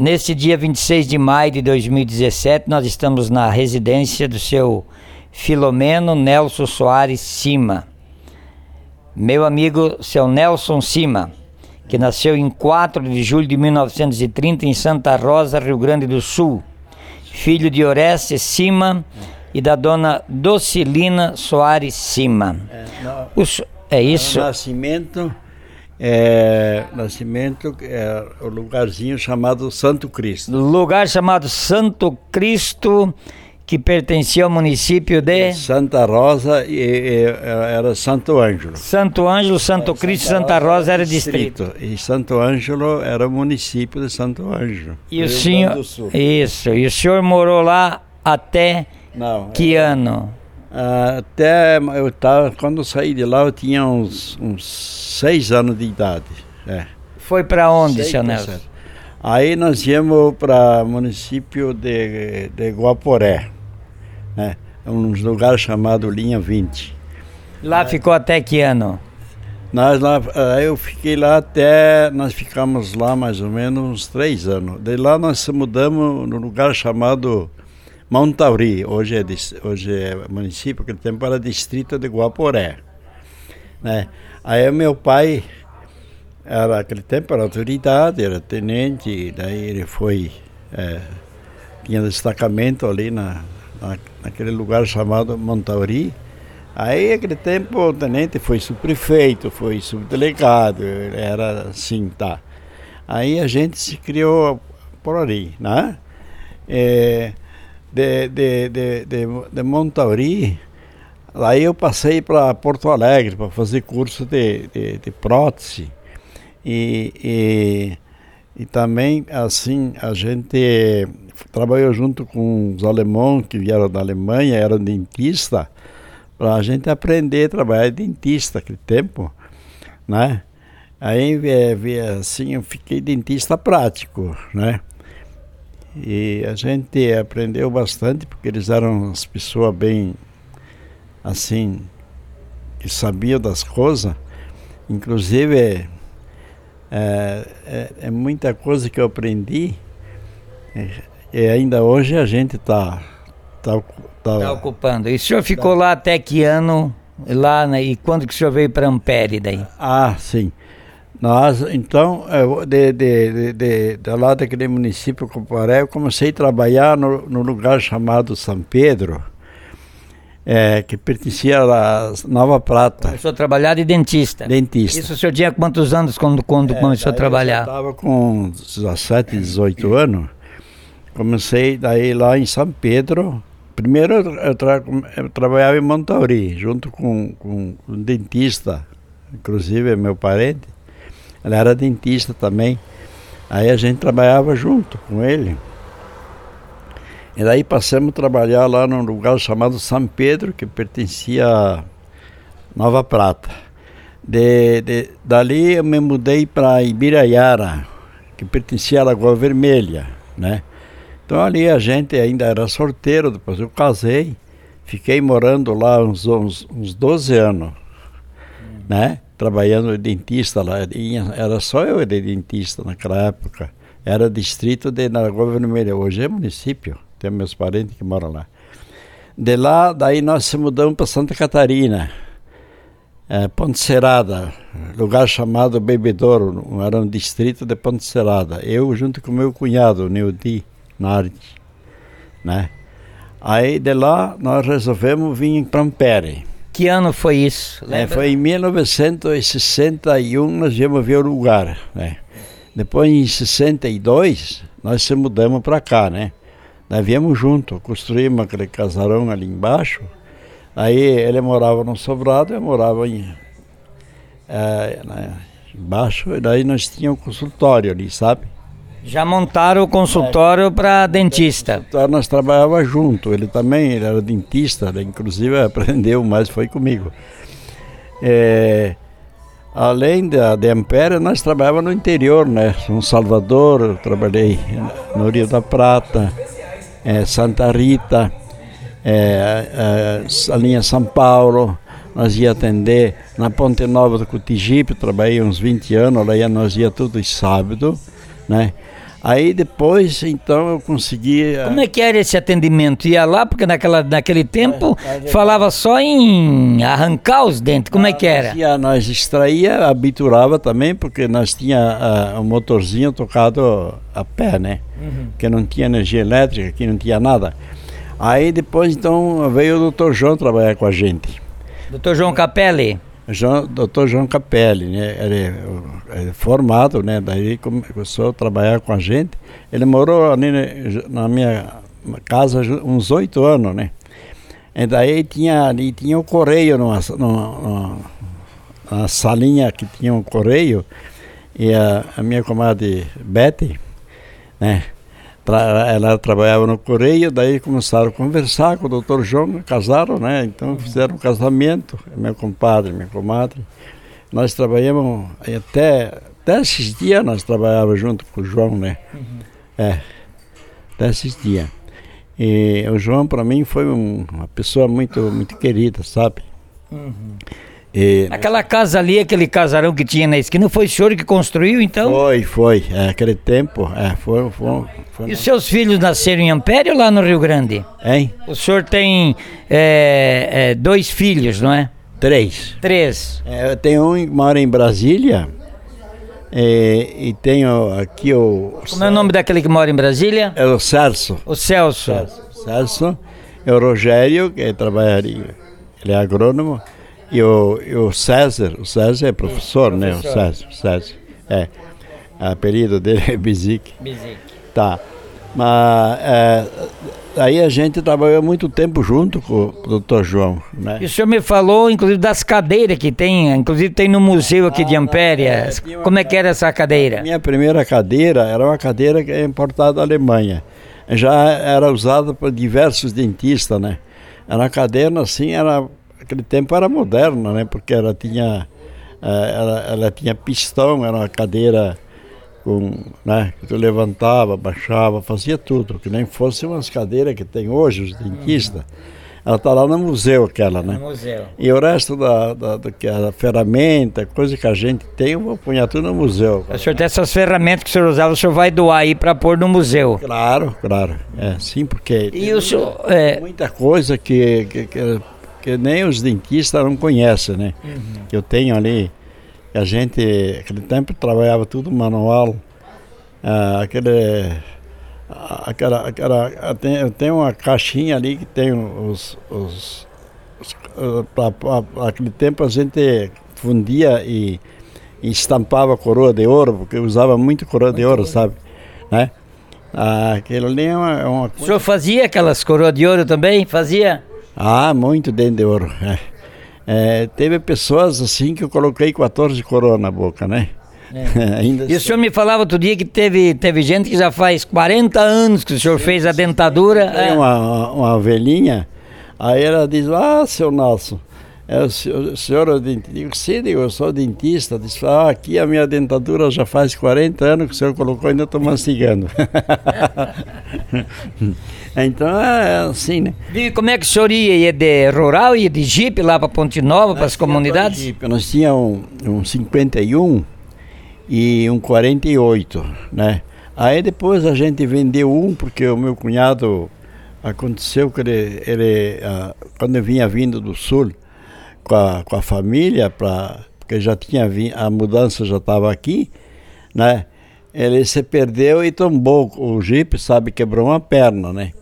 Neste dia 26 de maio de 2017, nós estamos na residência do seu Filomeno Nelson Soares Cima. Meu amigo, seu Nelson Cima, que nasceu em 4 de julho de 1930 em Santa Rosa, Rio Grande do Sul. Filho de Orestes Cima e da dona Docilina Soares Cima. É, no, O, é isso? O nascimento é, Nascimento é o lugarzinho chamado Santo Cristo. Lugar chamado Santo Cristo, que pertencia ao município de Santa Rosa e, e era Santo Ângelo. Santo Ângelo, Santo Cristo, Santa Rosa era distrito. E Santo Ângelo era o município de Santo Ângelo. E o senhor Isso, e o senhor morou lá até Não, que ano? Até eu tava, quando eu saí de lá, eu tinha uns, uns seis anos de idade. É. Foi para onde, seu Nelson? sete. Aí nós íamos para o município de, de Guaporé, né? um lugar chamado Linha 20. Lá ficou até que ano? Nós lá, eu fiquei lá até, nós ficamos lá mais ou menos uns três anos. De lá nós mudamos no lugar chamado Montauri, hoje é, hoje é município, aquele tempo era distrito de Guaporé. Né? Aí meu pai, era, aquele tempo era autoridade, era tenente, daí ele foi, é, tinha destacamento ali na, na, naquele lugar chamado Montauri. Aí, naquele tempo, o tenente foi subprefeito, foi subdelegado, ele era assim, tá. Aí a gente se criou por ali, né? É, de, de, de, de, de Montauri, aí eu passei para Porto Alegre para fazer curso de, de, de prótese. E, e, e também, assim, a gente trabalhou junto com os alemães que vieram da Alemanha, eram dentistas, para a gente aprender a trabalhar de dentista naquele tempo, né? Aí, eh, assim, eu fiquei dentista prático, né? E a gente aprendeu bastante, porque eles eram as pessoas bem, assim, que sabiam das coisas. Inclusive, é, é, é muita coisa que eu aprendi. é, E ainda hoje a gente está... Tá, tá, Está ocupando. E o senhor ficou lá até que ano? Lá, né? E quando que o senhor veio para Ampere daí? Ah, sim. Nós, então, eu, de, de, de, de, lá daquele município Comparé, eu comecei a trabalhar no, no lugar chamado São Pedro, eh, que pertencia à Nova Prata, Começou a trabalhar de dentista. dentista. Isso o senhor tinha quantos anos quando, quando começou a trabalhar? estava com 17, 18 anos. Comecei daí lá em São Pedro. Primeiro eu, eu tra- eu trabalhava em Montauri, junto com, com um dentista, inclusive meu parente. Ele era dentista também. Aí a gente trabalhava junto com ele. E daí passamos a trabalhar lá num lugar chamado São Pedro, que pertencia a Nova Prata. De, de- dali eu me mudei para Ibiraiara, que pertencia à Lagoa Vermelha, né? Então ali a gente ainda era sorteiro, depois eu casei, fiquei morando lá uns, uns, uns 12 anos, né? Trabalhando de dentista lá, era só eu de dentista naquela época. Era distrito de Lagoa Vermelha, hoje é município, tem meus parentes que moram lá. De lá, daí nós se mudamos para Santa Catarina, é, Ponte Serada, lugar chamado Bebedouro, era um distrito de Ponte Serada. Eu junto com meu cunhado, Neudi Nardi, né? Aí de lá nós resolvemos vir para Ampere. Que ano foi isso? É, foi em 1961 nós viemos ver o lugar, né? Depois em 62 nós se mudamos para cá, né? Nós viemos junto, construímos aquele casarão ali embaixo. Aí ele morava no sobrado, eu morava em, é, né, embaixo, e daí nós tínhamos um consultório ali, sabe? Já montaram o consultório para dentista. Nós trabalhávamos junto, ele também ele era dentista, né? inclusive aprendeu mais, foi comigo. É, além da, de Ampere, nós trabalhávamos no interior, né? São Salvador, eu trabalhei no Rio da Prata, é, Santa Rita, é, é, a linha São Paulo, nós ia atender na Ponte Nova do Cotigipe, trabalhei uns 20 anos, lá ia, nós ia todos sábado, né? Aí depois, então, eu consegui. Como é que era esse atendimento? Ia lá, porque naquela, naquele tempo falava só em arrancar os dentes. Como é que era? Nós, nós extraía, habiturava também, porque nós tinha uh, um motorzinho tocado a pé, né? Uhum. Que não tinha energia elétrica, que não tinha nada. Aí depois, então, veio o doutor João trabalhar com a gente. Doutor João Capelli? João, doutor João Capelli, né? Ele é formado, né? Daí começou a trabalhar com a gente. Ele morou ali na minha casa uns oito anos, né? E daí tinha ali tinha o um correio numa, numa, numa, salinha que tinha um correio e a, a minha comadre Betty, né? Ela trabalhava no Correio, daí começaram a conversar com o doutor João, casaram, né? Então fizeram um casamento, meu compadre, minha comadre. Nós trabalhamos até, até esses dias nós trabalhávamos junto com o João, né? Uhum. É, até esses dias. E o João para mim foi um, uma pessoa muito, muito querida, sabe? Uhum. E, Aquela casa ali, aquele casarão que tinha na esquina, foi o senhor que construiu então? Foi, foi. É, aquele tempo, é, foi, foi, foi E os seus filhos nasceram em Ampere ou lá no Rio Grande? Hein? O senhor tem é, é, dois filhos, não é? Três. Três. É, eu tenho um que mora em Brasília. E, e, tenho aqui o. Como é o nome daquele que mora em Brasília? É o Celso. O Celso. Celso. Celso. É o Rogério, que trabalharia. Ele é agrônomo. E o, e o César, o César é professor, né? O César, o César. É. O apelido dele é Bizic. Bizic. Tá. Mas é, aí a gente trabalhou muito tempo junto com o doutor João. Né? E o senhor me falou, inclusive, das cadeiras que tem, inclusive tem no museu aqui ah, de Ampéria. É, Como é que era essa cadeira? A minha primeira cadeira era uma cadeira que é importada da Alemanha. Já era usada por diversos dentistas, né? Era uma cadeira assim, era aquele tempo era moderna, né? Porque ela tinha, eh, ela, ela tinha pistão, era uma cadeira com, né? Que tu levantava, baixava, fazia tudo, que nem fosse umas cadeiras que tem hoje os dentistas. Ela está lá no museu aquela, né? No museu. E o resto da, da, da, da ferramenta, coisa que a gente tem, eu vou pôr tudo no museu. O senhor tem essas ferramentas que o senhor usava, o senhor vai doar aí para pôr no museu? Claro, claro. É, sim, porque e o senhor, é... muita coisa que, que, que que nem os dentistas não conhecem, né? Uhum. Eu tenho ali, a gente, aquele tempo trabalhava tudo manual, ah, aquele, aquela, aquela, eu tenho uma caixinha ali que tem os, os, os aquele tempo a gente fundia e, e estampava coroa de ouro, porque usava muito coroa muito de ouro, ouro, sabe? Né? Ah, aquilo ali é uma, é uma coisa... O senhor fazia aquelas coroas de ouro também? Fazia? Ah, muito dente de ouro. É. É, teve pessoas assim que eu coloquei 14 coroas na boca, né? É. e o senhor me falava outro dia que teve, teve gente que já faz 40 anos que o senhor fez a dentadura. Tem é. uma, uma velhinha, aí ela diz, ah, seu Nelson, é, o é dentista? Digo, sim, eu sou dentista. Diz, ah, aqui a minha dentadura já faz 40 anos que o senhor colocou, ainda estou mastigando. então é assim, né? E como é que o senhor ia? Ia de rural, ia de jipe lá para Ponte Nova, para as comunidades? Jeep. Nós tínhamos um, um 51 e um 48, né? Aí depois a gente vendeu um, porque o meu cunhado aconteceu que ele, ele quando eu vinha vindo do sul, com a, com a família, pra, porque já tinha a mudança já estava aqui, né? Ele se perdeu e tombou o jipe, sabe, quebrou uma perna, né?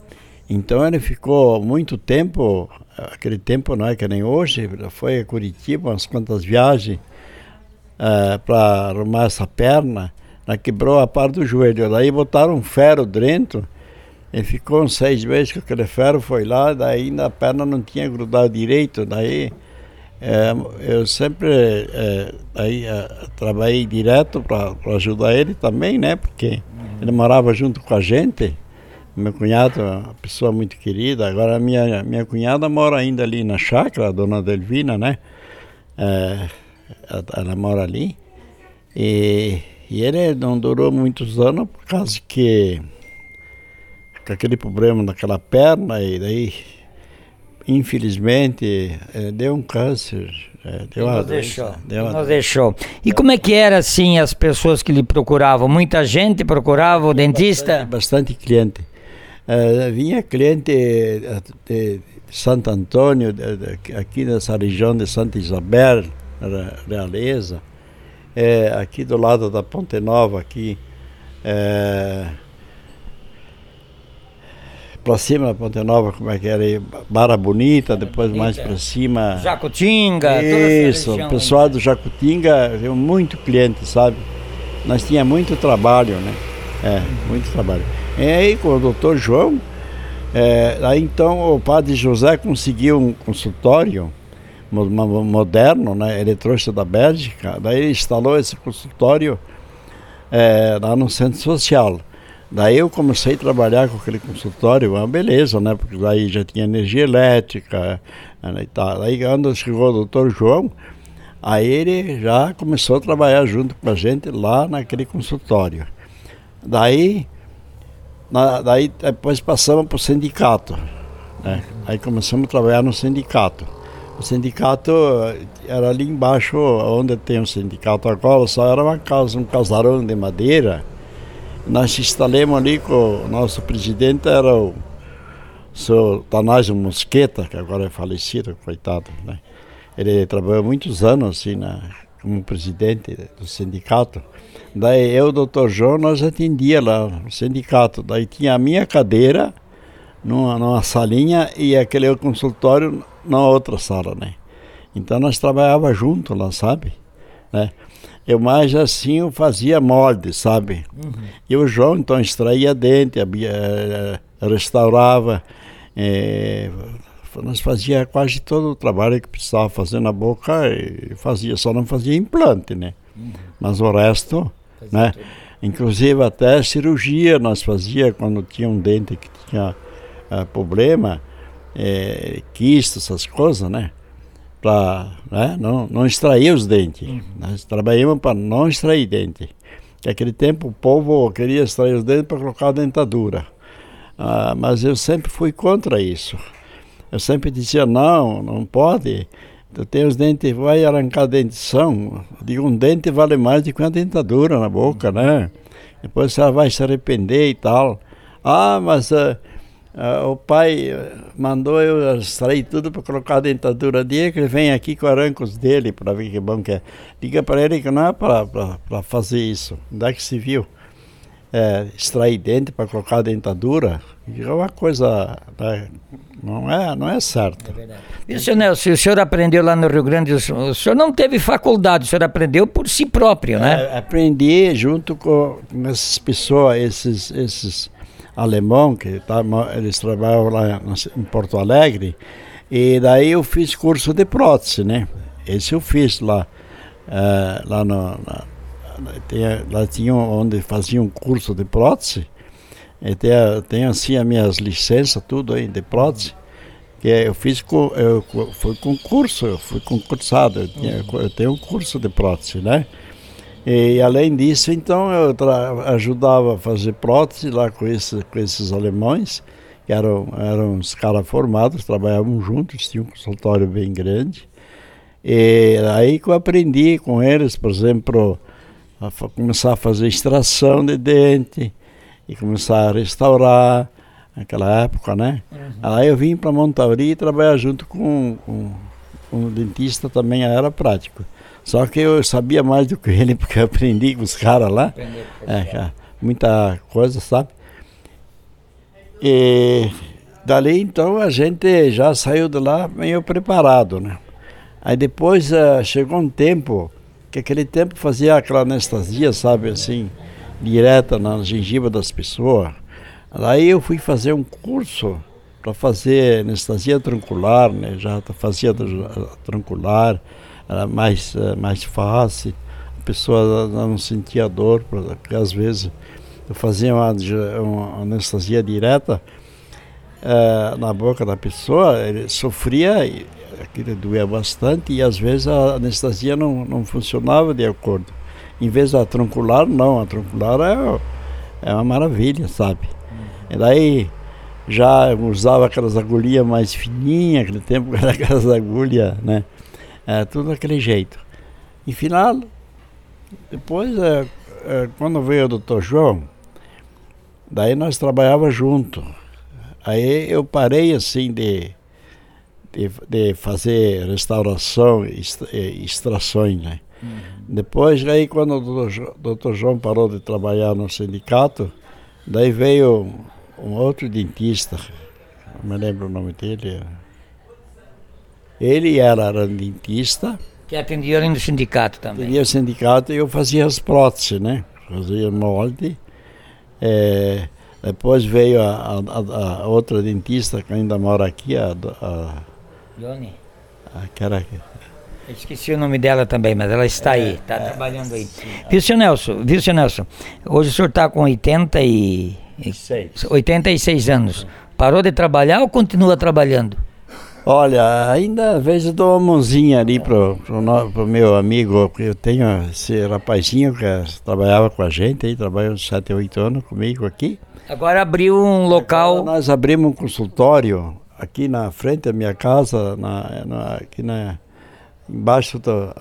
Então ele ficou muito tempo, aquele tempo não é que nem hoje, foi a Curitiba, umas quantas viagens uh, eh, para arrumar essa perna, né? quebrou a parte do joelho. Daí botaram um ferro dentro, ele ficou uns seis meses com aquele ferro, foi lá, daí ainda a perna não tinha grudado direito, daí eu sempre é, aí, é, trabalhei direto para ajudar ele também, né? Porque ele morava junto com a gente. Meu cunhado é uma pessoa muito querida. Agora, minha, minha cunhada mora ainda ali na chácara, a dona Delvina, né? É, ela mora ali. E, e ele não durou muitos anos por causa que com aquele problema naquela perna e daí infelizmente, é, deu um câncer. É, deu uma deixou. Deu uma Nos deixou. E como é que era assim as pessoas que lhe procuravam? Muita gente procurava o dentista? bastante cliente. Eh, vinha cliente eh, de Santo Antônio, de- de- aqui nessa região de Santa Isabel, Re- Realeza, eh, aqui do lado da Ponte Nova, aqui, eh, para cima da Ponte Nova, como é que era? aí? Barra Bonita, depois mais para cima. Jacutinga, Isso, o pessoal do Jacutinga deu muito cliente, sabe? Nós tinha muito trabalho, né? É, muito trabalho. E aí com o doutor João, é, aí então o padre José conseguiu um consultório mo- mo- moderno, né? Ele trouxe da Bélgica, daí ele instalou esse consultório é, lá no centro social. Daí eu comecei a trabalhar com aquele consultório, uma beleza, né? Porque daí já tinha energia elétrica né, e tal. Daí quando chegou o doutor João, aí ele já começou a trabalhar junto com a gente lá naquele consultório. Daí, na- daí depois passamos para o sindicato. né? Aí começamos a trabalhar no sindicato. O sindicato era ali embaixo, onde tem o sindicato agora, só era uma casa, um casarão de madeira. Nós instalamos ali com o nosso presidente, era o seu Tanásio Mosqueta, que agora é falecido, coitado, né? Ele trabalhou muitos anos assim, na, como presidente do sindicato. Daí eu, doutor João, nós atendia lá no sindicato. Daí tinha a minha cadeira numa, numa salinha e aquele consultório na outra sala, né? Então nós trabalhava junto lá, sabe? Né? Eu mais assim eu fazia molde, sabe? E o João então extraía dente, abria, eh, restaurava, eh, nós fazia quase todo o trabalho que precisava fazer na boca e fazia, só não fazia implante, né? Mas o resto, né? Inclusive até cirurgia nós fazia quando tinha um dente que tinha eh, problema, eh, quiste, essas coisas, né? Para né? não, não extrair os dentes. Nós trabalhamos para não extrair dente. Naquele tempo o povo queria extrair os dentes para colocar a dentadura. Ah, mas eu sempre fui contra isso. Eu sempre dizia, não, não pode. Tu tem os dentes, vai arrancar a dentição. Digo, um dente vale mais do que uma dentadura na boca, né? Depois você vai se arrepender e tal. Ah, mas ah, ah, o pai eh, mandou eu extrair tudo para colocar a dentadura dele, que ele vem aqui com arrancos dele para ver que bom que é. Diga para ele que não é para fazer isso. Onde é que se viu? É, extrair dente para colocar a dentadura é uma coisa né, não é não é certo E, senhor Nelson, o senhor aprendeu lá no Rio Grande do Sul, o senhor não teve faculdade, o senhor aprendeu por si próprio, né? É, aprendi junto com, com essas pessoas esses esses alemão que tá, eles trabalham lá em Porto Alegre. E daí eu fiz curso de prótese né? Esse eu fiz lá é, lá no na, tinha, lá tinha onde fazia um curso de prótese. E tem, assim as minhas licenças tudo aí de prótese que eu fiz com eu fui concurso eu fui concursado eu, tinha, eu tenho um curso de prótese né e além disso então eu ajudava a fazer prótese lá com esses com esses alemães que eram eram uns caras formados trabalhavam juntos tinham um consultório bem grande e aí que eu aprendi com eles por exemplo a começar a fazer extração de dente e começar a restaurar naquela época, né? Uhum. Aí eu vim para Montauri trabalhar junto com, com, com um dentista também era prático. Só que eu sabia mais do que ele porque eu aprendi com os caras lá, é, muita coisa, sabe? E dali então a gente já saiu de lá meio preparado, né? Aí depois uh, chegou um tempo que aquele tempo fazia aquela anestesia, sabe, assim, direta na gengiva das pessoas. Aí eu fui fazer um curso para fazer anestesia troncular, né? Já fazia troncular, era mais, mais fácil, a pessoa não sentia dor, porque às vezes eu fazia uma, uma anestesia direta uh, na boca da pessoa, ele sofria aquilo doía bastante e às vezes a anestesia não, não funcionava de acordo. Em vez da troncular, não, a troncular é, é uma maravilha, sabe? E daí já usava aquelas agulhinhas mais fininhas, aquele tempo era aquelas agulhas, né? É, tudo daquele jeito. E final, depois, é, é, quando veio o doutor João, daí nós trabalhávamos junto. Aí eu parei assim de, de, de fazer restauração e extrações, né? Uhum. Depois, aí quando o doutor, doutor João parou de trabalhar no sindicato, daí veio um outro dentista, não me lembro o nome dele. Ele era, dentista. Que atendia no sindicato também. Atendia o sindicato e eu fazia as próteses, né? Fazia molde. É, depois veio a, a, a, outra dentista que ainda mora aqui, a. a Johnny? A, eu esqueci o nome dela também, mas ela está é, aí, está é, trabalhando aí. Viu, seu Nelson? Viu, seu Nelson? Hoje o senhor está com 80 e... Seis. 86 anos. Parou de trabalhar ou continua trabalhando? Olha, ainda às vezes dou uma mãozinha ali pro, pro, pro meu amigo, eu tenho esse rapazinho que trabalhava com a gente, aí trabalha uns 7, 8 anos comigo aqui. Agora abriu um local. Agora nós abrimos um consultório aqui na frente da minha casa, na, na aqui na, embaixo da,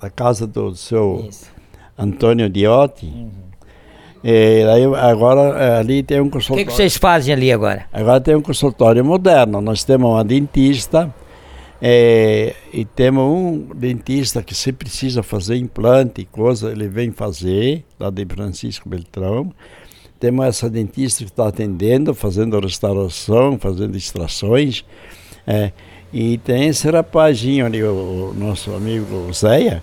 da casa do seu Isso. Antônio Diotti. Uhum. E aí, agora é, ali tem um consultório. O que, que, vocês fazem ali agora? Agora tem um consultório moderno. Nós temos uma dentista é, e temos um dentista que se precisa fazer implante e coisa, ele vem fazer, lá de Francisco Beltrão. Temos essa dentista que está atendendo, fazendo restauração, fazendo extrações. É, e tem esse rapazinho ali, o, o nosso amigo Zéia,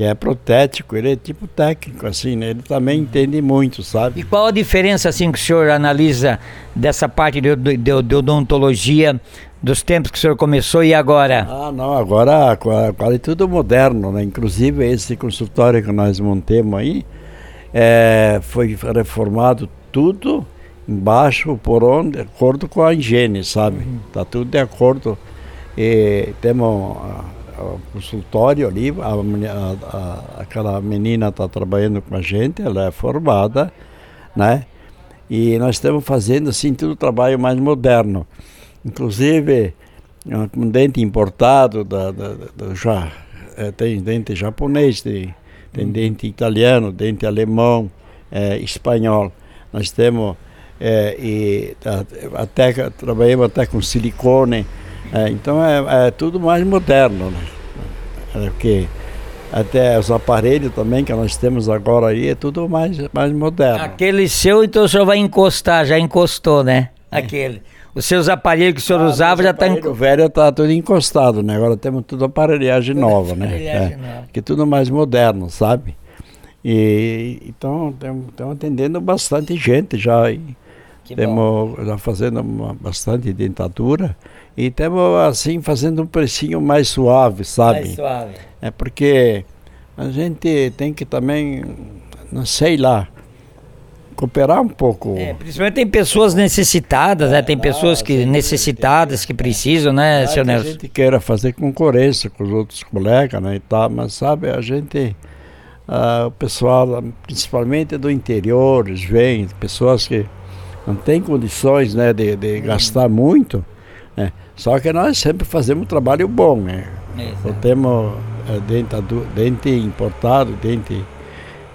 que é protético, ele é tipo técnico, assim, né? Ele também entende muito, sabe? E qual a diferença, assim, que o senhor analisa dessa parte de, de, de odontologia dos tempos que o senhor começou e agora? Ah, não, agora quase tudo moderno, né? Inclusive esse consultório que nós montemos aí, é, foi reformado tudo embaixo por onde, de acordo com a higiene, sabe? Uhum. Tá tudo de acordo e temos o consultório ali, a, a, aquela menina está trabalhando com a gente, ela é formada, né? E nós estamos fazendo assim tudo trabalho mais moderno. Inclusive, um dente importado, da, da, da já, é, tem dente japonês, tem, tem uhum. dente italiano, dente alemão, é, espanhol. Nós temos, é, e até, trabalhamos até com silicone, é, então é, é, tudo mais moderno, né? É porque até os aparelhos também que nós temos agora aí é tudo mais, mais moderno. Aquele seu, então o senhor vai encostar, já encostou, né? É. Aquele. Os seus aparelhos que o senhor ah, usava já está encostado. O velho está tudo encostado, né? Agora temos tudo aparelhagem nova, né? Aparelhagem é, nova. Que tudo mais moderno, sabe? E então estamos atendendo bastante gente já. E, temos já fazendo uma, bastante dentadura e estamos assim fazendo um precinho mais suave, sabe? Mais suave. É porque a gente tem que também, não sei lá, cooperar um pouco. É, principalmente tem pessoas necessitadas, né? Tem ah, pessoas que necessitadas que precisam, né, seu Nelson? A gente queira fazer concorrência com os outros colegas, né, e tal, mas sabe, a gente Uh, o pessoal, principalmente do interior, vêm, pessoas que não tem condições né, de, de gastar muito, né? só que nós sempre fazemos um trabalho bom. Né? Não temos é, dente, dente importado, dente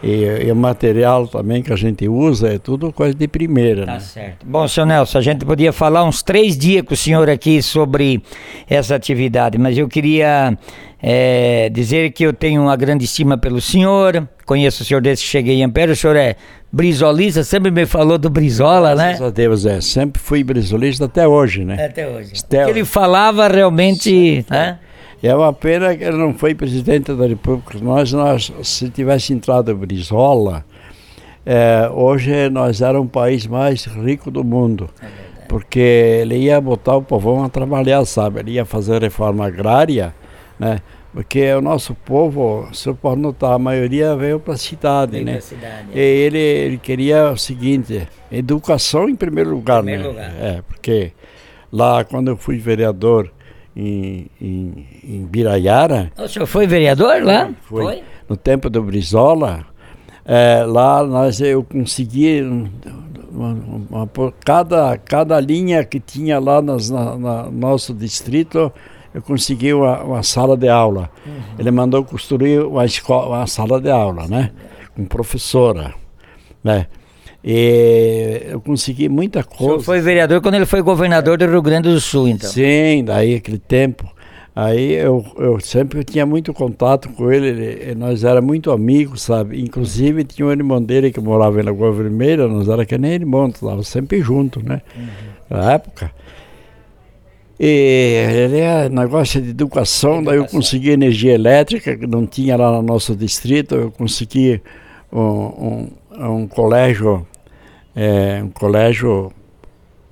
e, e, o material também que a gente usa é tudo coisa de primeira. Tá né? certo. Bom, seu Nelson, a gente podia falar uns três dias com o senhor aqui sobre essa atividade, mas eu queria é, dizer que eu tenho uma grande estima pelo senhor, conheço o senhor desde que cheguei em Ampere, o senhor é brisolista, sempre me falou do Brizola, Graças né? Graças a Deus, é, sempre fui brisolista até hoje, né? Até hoje. Até... Ele falava realmente, né? É uma pena que ele não foi presidente da República. Nós, nós se tivesse entrado Brizola, é, hoje nós era um país mais rico do mundo. É porque ele ia botar o povão a trabalhar, sabe? Ele ia fazer reforma agrária, né? Porque o nosso povo, o senhor pode notar, a maioria veio para a cidade, né? Cidade, é. E ele, ele queria o seguinte, educação em primeiro lugar, em primeiro né? Lugar. É, porque lá quando eu fui vereador, em, em, em Biraiara. O senhor foi vereador lá? Foi. foi? No tempo do Brizola. É, lá nós, eu consegui, uma, uma, cada, cada linha que tinha lá nas, na, na nosso distrito, eu consegui uma, uma sala de aula. Uhum. Ele mandou construir uma, escola, uma sala de aula, né? Com professora, né? E eu consegui muita coisa. O foi vereador quando ele foi governador do Rio Grande do Sul, então? Sim, daí aquele tempo. Aí eu, eu sempre tinha muito contato com ele, ele nós era muito amigos, sabe? Inclusive tinha um irmão dele que morava na Lagoa Vermelha, nós era que nem irmãos, estava sempre junto, né? Uhum. Na época. E ele é negócio de educação, daí eu consegui energia elétrica, que não tinha lá no nosso distrito, eu consegui um, um, um colégio, é, um colégio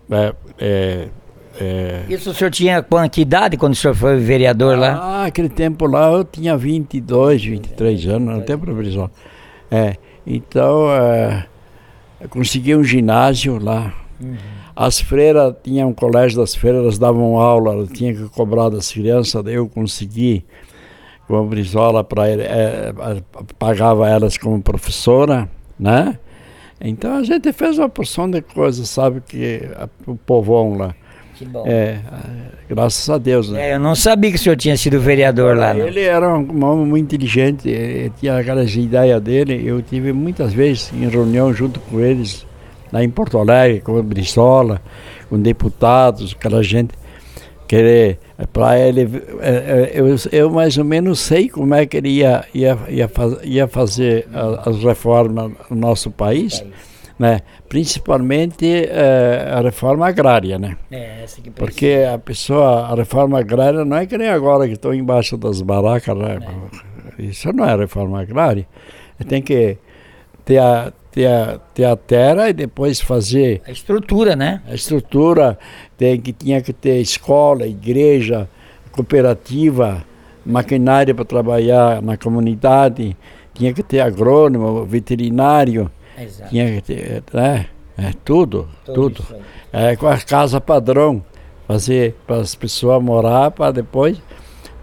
é, é, é... Isso o senhor tinha que idade quando o senhor foi vereador ah, lá? Ah, aquele tempo lá eu tinha 22, 23 anos, tem problema. É, então, é, consegui um ginásio lá. Uhum. As freiras, tinha um colégio das freiras, elas davam aula, tinha que cobrar das crianças, daí eu consegui com a Brizola para é, é, pagava elas como professora, né? Então a gente fez uma porção de coisas, sabe, que a, o povão lá. Que bom. É, graças a Deus. Né? É, eu não sabia que o senhor tinha sido vereador lá. Não. Ele era um homem muito inteligente, tinha aquelas ideias dele. Eu tive muitas vezes em reunião junto com eles, lá em Porto Alegre, com o Brizola, com deputados, aquela gente. Que para ele, é, é, eu, eu mais ou menos sei como é que ele ia, ia, ia, ia fazer as reformas no nosso país né? principalmente eh, a reforma agrária. Né? É, essa que Porque a pessoa, a reforma agrária não é que nem agora que estão embaixo das barracas. Né? É. Isso não é reforma agrária. Tem que ter a, ter, a, ter a terra e depois fazer. A estrutura, né? A estrutura. Tem que, tinha que ter escola, igreja, cooperativa, maquinário para trabalhar na comunidade, tinha que ter agrônomo, veterinário. Exato. Tinha que ter, né? É, tudo, tudo. tudo. É, com a casa padrão, fazer para as pessoas morar, para depois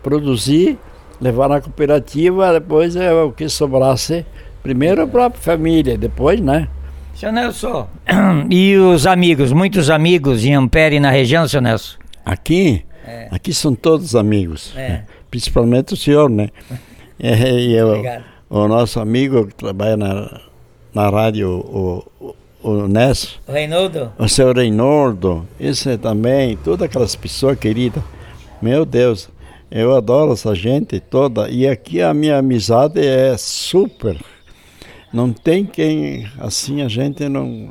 produzir, levar na cooperativa, depois é o que sobrasse, primeiro a família, depois, né? Seu Nelson, e os amigos, muitos amigos em Ampere na região, seu Nelson? Aqui? É. Aqui são todos amigos, é. Né? principalmente o senhor, né? É, e eu, o nosso amigo que trabalha na na rádio o, o, o Ness. O Reinaldo? O seu Reinaldo. Isso também, todas aquelas pessoas queridas. Meu Deus, eu adoro essa gente toda. E aqui a minha amizade é super. Não tem quem, assim, a gente não,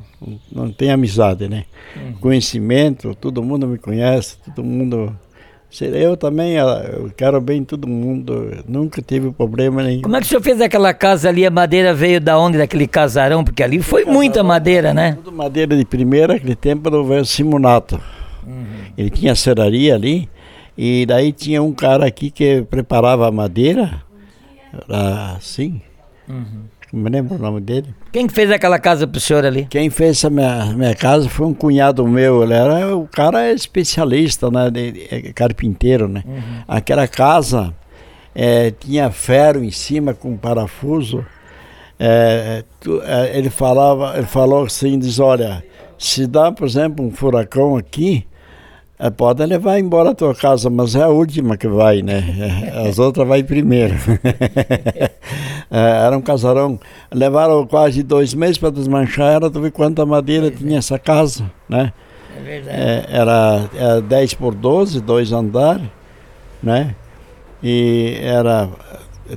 não tem amizade, né? Uhum. Conhecimento, todo mundo me conhece, todo mundo eu também eu quero bem todo mundo, nunca tive problema nenhum. Como é que o senhor fez aquela casa ali? A madeira veio da onde? Daquele casarão? Porque ali foi casarão, muita madeira, né? Tudo madeira de primeira, aquele tempo do velho Simonato. Uhum. Ele tinha serraria ali, e daí tinha um cara aqui que preparava a madeira, assim. Uhum. Não me lembro o nome dele. Quem fez aquela casa pro senhor ali? Quem fez essa minha, minha casa foi um cunhado meu. Ele era, o cara é especialista, né? De, de, é carpinteiro, né? Uhum. Aquela casa é, tinha ferro em cima com parafuso. É, tu, é, ele falava, ele falou assim, diz, olha, se dá, por exemplo, um furacão aqui, é, pode levar embora a tua casa, mas é a última que vai, né? As outras vai primeiro. é, era um casarão. Levaram quase dois meses para desmanchar, era tu vê quanta madeira é. tinha essa casa, né? É verdade. É, era, era 10 por 12, dois andares, né? E era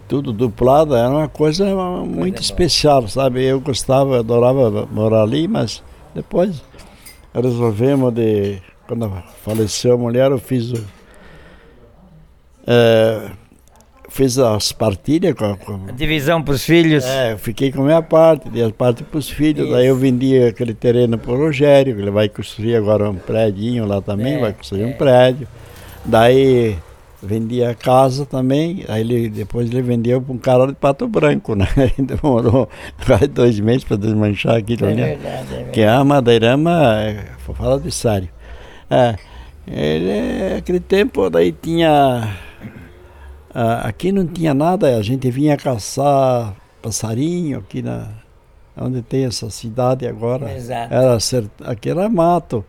tudo duplado, era uma coisa muito é especial, sabe? Eu gostava, adorava morar ali, mas depois resolvemos de quando faleceu a mulher, eu fiz o, é, fiz as partilhas com, com a divisão para os filhos. É, eu fiquei com a minha parte, dei a parte para os filhos. Isso. Daí eu vendi aquele terreno para o Rogério, ele vai construir agora um prédio lá também, é, vai construir é. um prédio. Daí vendia a casa também, aí ele, depois ele vendeu para um cara de Pato Branco, né? Demorou quase dois meses para desmanchar aquilo, é né? Verdade, é verdade. Que a madeirama, é, fala de sério. É, ele, aquele tempo daí tinha. aqui não tinha nada, a gente vinha caçar passarinho aqui na, onde tem essa cidade agora. Exato. Era. Aqui era mato,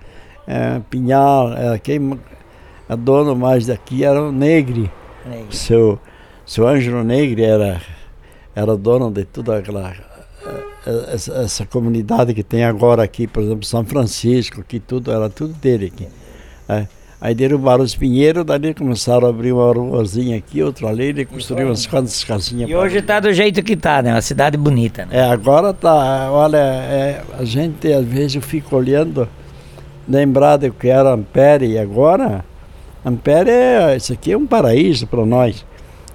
é, pinhal, era quem a dono mais daqui era o Negre. Negre. Seu, seu Ângelo Negre era, era dono de toda aquela essa, comunidade que tem agora aqui, por exemplo, São Francisco, que tudo era tudo dele aqui. É. Aí derrubaram os pinheiros, dali começaram a abrir uma ruazinha aqui, outra ali, ele construiu umas quantas casinhas. E hoje está do jeito que está, né? Uma cidade bonita, né? É, agora tá, olha, é, a gente às vezes eu fico olhando, lembrar do que era Ampere e agora, Ampere, é, isso aqui é um paraíso para nós,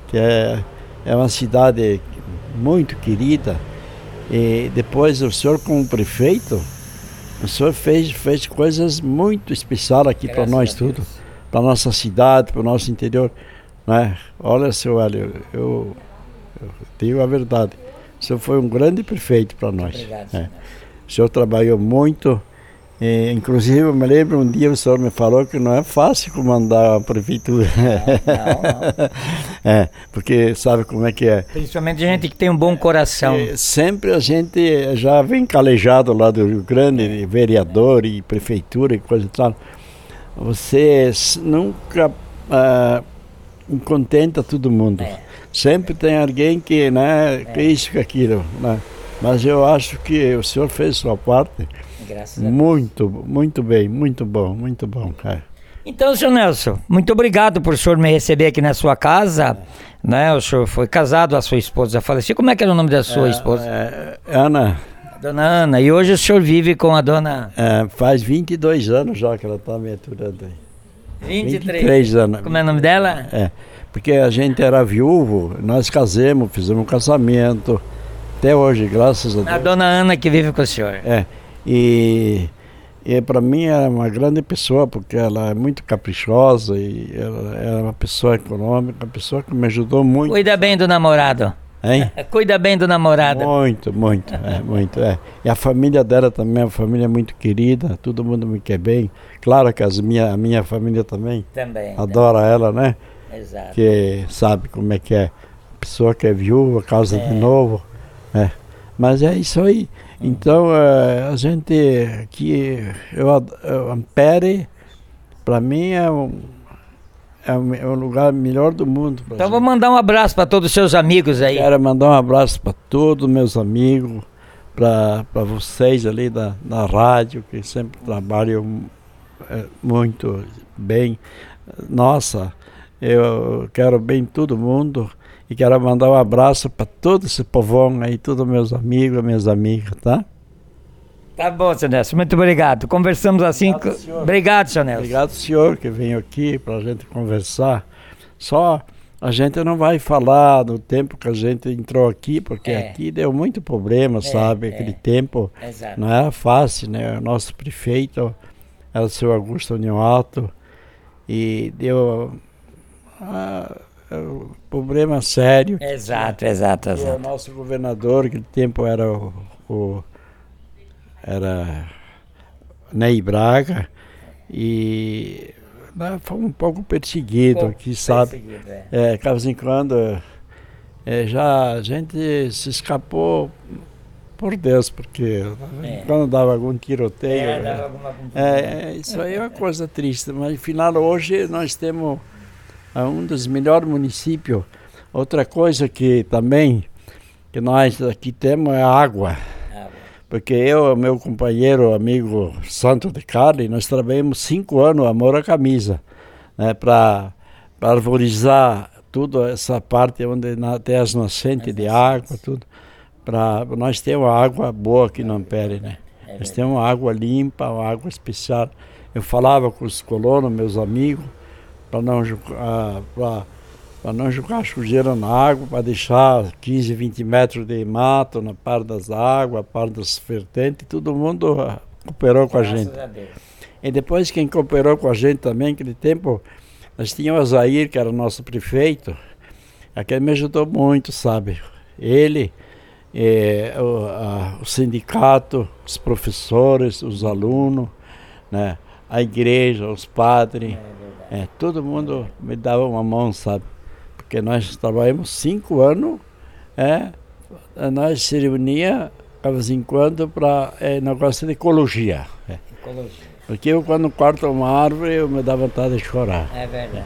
que é, é uma cidade muito querida, e depois o senhor como prefeito, o senhor fez, fez coisas muito especiais aqui para nós tudo, para nossa cidade, para o nosso interior. Né? Olha, seu Hélio, eu, eu digo a verdade. O senhor foi um grande prefeito para nós. Obrigado, é. O senhor trabalhou muito e, inclusive, eu me lembro um dia o senhor me falou que não é fácil comandar a prefeitura. Não, não, é, porque sabe como é que é. Principalmente gente que tem um bom coração. É, sempre a gente já vem calejado lá do Rio Grande, vereador e prefeitura e coisa e tal. Você nunca uh, contenta todo mundo. É. Sempre tem alguém que, né, que isso, que aquilo. Né? Mas eu acho que o senhor fez sua parte. Graças a muito, muito bem, muito bom, muito bom, cara. Então, senhor Nelson, muito obrigado por o senhor me receber aqui na sua casa. Né? O senhor foi casado, a sua esposa faleceu. Como é que era o nome da sua é, esposa? É, Ana. Dona Ana. E hoje o senhor vive com a dona. É, faz 22 anos já que ela está me aturando aí. 23. 23 anos. Como é o nome dela? É, porque a gente era viúvo, nós casamos, fizemos um casamento. Até hoje, graças a Deus. A dona Ana que vive com o senhor. É. E, e para mim é uma grande pessoa, porque ela é muito caprichosa e ela é uma pessoa econômica, uma pessoa que me ajudou muito. Cuida bem do namorado. Hein? Cuida bem do namorado. Muito, muito, é, muito. É. E a família dela também é uma família muito querida, todo mundo me quer bem. Claro que as minha, a minha família também, Também. adora ela, né? Exato. Que sabe como é que é. Pessoa que é viúva, casa É. de novo. É. Mas é isso aí. Então, eh, a gente aqui, eu, eu, Ampere, para mim é um, é um, é um lugar melhor do mundo. Então vou gente. mandar um abraço para todos os seus amigos aí. Quero mandar um abraço para todos os meus amigos, para vocês ali da, da rádio, que sempre trabalham eh, muito bem. Nossa, eu quero bem todo mundo e quero mandar um abraço para todo esse povão aí, todos meus amigos, minhas amigas, tá? Tá bom, seu Nelson. Muito obrigado. Conversamos assim. Obrigado, senhor. Obrigado, seu Nelson. Obrigado, senhor, que veio aqui para a gente conversar. Só a gente não vai falar do tempo que a gente entrou aqui, porque É. aqui deu muito problema, sabe? é. Aquele tempo Exato. não era fácil, né? O nosso prefeito era o seu Augusto União Alto e deu ah, um problema sério. Exato, exato, E o exato. nosso governador, aquele tempo era o, o- era Ney Braga e né, foi um pouco perseguido aqui, sabe? É, de vez em quando é, já a gente se escapou por Deus, porque É. quando dava algum tiroteio. É, é, dava alguma é, isso aí é uma coisa triste, mas afinal hoje nós temos ah, um dos melhores municípios. Outra coisa que também que nós aqui temos é a água. Ah, Porque eu e meu companheiro, amigo Santo de Carli, nós trabalhamos cinco anos amor à camisa, né, para arborizar toda essa parte onde na- tem as nascentes As de água, tudo. Pra, nós temos uma água boa aqui no Ampere, né? É Nós temos uma água limpa, uma água especial. Eu falava com os colonos, meus amigos, para não, ah, pra- pra não jogar sujeira na água, para deixar 15, 20 metros de mato na parte das águas, parte das vertentes, todo mundo ah, cooperou com a Graças gente. a. E depois quem cooperou com a gente também, naquele tempo, nós tínhamos o Zair, que era o nosso prefeito, aquele me ajudou muito, sabe? Ele, eh, o, a- o sindicato, os professores, os alunos, né? A igreja, os padres, É é, todo mundo me dava uma mão, sabe? Porque nós trabalhamos cinco anos, é, nós se reunia de vez em quando para é, negócio de ecologia. É. Ecologia. Porque eu quando corto uma árvore eu me dá vontade de chorar. É verdade.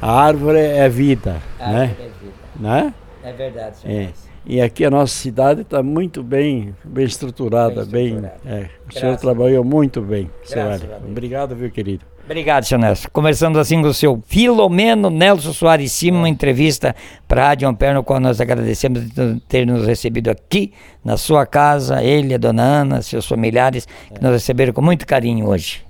A árvore é vida, A né? árvore é vida. né? É verdade, senhor. É. E aqui a nossa cidade está muito bem, bem estruturada, Bem bem. estruturada. é. O senhor trabalhou muito bem, Graças Deus. Obrigado, viu, querido? Obrigado, senhor Nelson. Conversando assim com o seu Filomeno Nelson Soares Cima, uma entrevista para a Rádio Ampere, no qual nós agradecemos de ter nos recebido aqui na sua casa, ele, a dona Ana, seus familiares, que nos receberam com muito carinho hoje.